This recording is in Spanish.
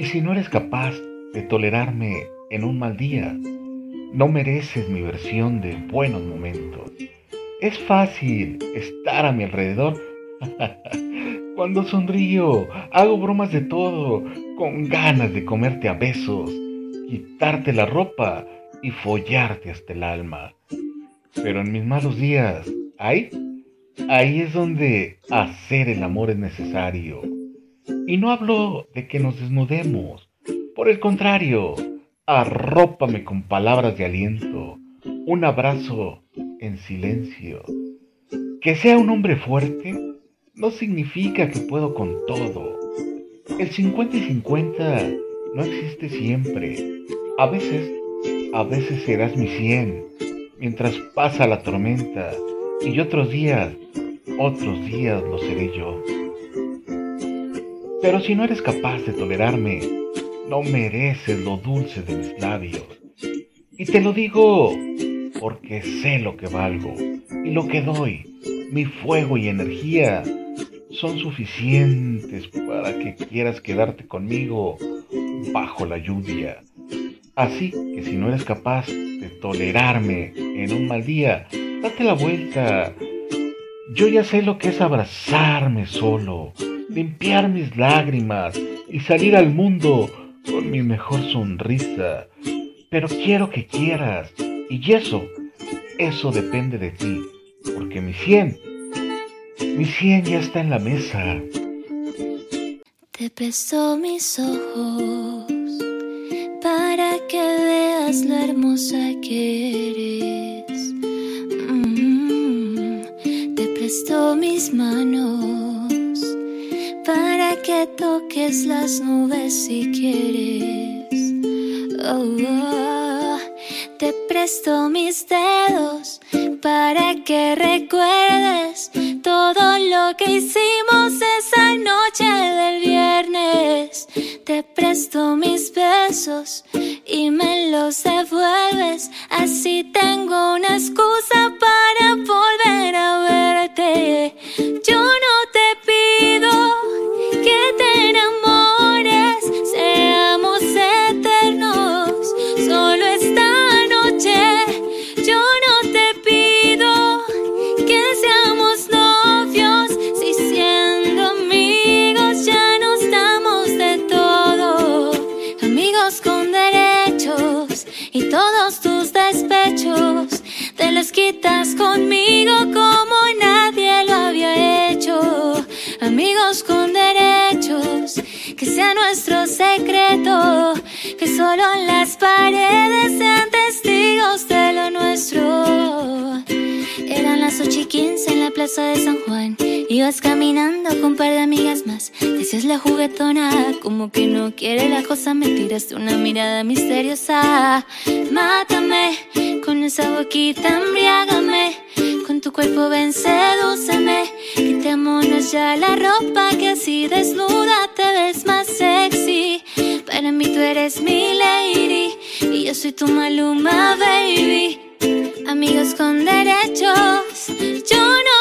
Y si no eres capaz de tolerarme en un mal día, no mereces mi versión de buenos momentos. Es fácil estar a mi alrededor. Cuando sonrío, hago bromas de todo, con ganas de comerte a besos, quitarte la ropa y follarte hasta el alma. Pero en mis malos días, ahí, ahí es donde hacer el amor es necesario. Y no hablo de que nos desnudemos. Por el contrario, arrópame con palabras de aliento, un abrazo en silencio. Que sea un hombre fuerte no significa que puedo con todo. El 50 y 50 no existe siempre. A veces, a veces serás mi 100 mientras pasa la tormenta y otros días, otros días lo seré yo. Pero si no eres capaz de tolerarme, no mereces lo dulce de mis labios. Y te lo digo porque sé lo que valgo y lo que doy. Mi fuego y energía son suficientes para que quieras quedarte conmigo bajo la lluvia. Así que si no eres capaz de tolerarme en un mal día, date la vuelta. Yo ya sé lo que es abrazarme solo, limpiar mis lágrimas y salir al mundo con mi mejor sonrisa. Pero quiero que quieras. Y eso, eso depende de ti. Porque mi 100, mi 100 ya está en la mesa. Te presto mis ojos para que veas lo hermosa que eres. Mm, te presto mis manos que toques las nubes si quieres. Oh, oh. Te presto mis dedos para que recuerdes todo lo que hicimos esa noche del viernes. Te presto mis besos y me los devuelves. Así tengo una excusa para Conmigo como nadie lo había hecho. Amigos con derechos, que sea nuestro secreto. Que solo las paredes sean plaza de San Juan. Ibas caminando con un par de amigas más. Decías la juguetona, como que no quiere la cosa. Me tiraste una mirada misteriosa. Mátame con esa boquita, embriágame. Con tu cuerpo ven, sedúceme. Quitémonos ya la ropa que así desnuda te ves más sexy. Para mí tú eres mi lady y yo soy tu maluma, baby. Amigos con derechos, yo no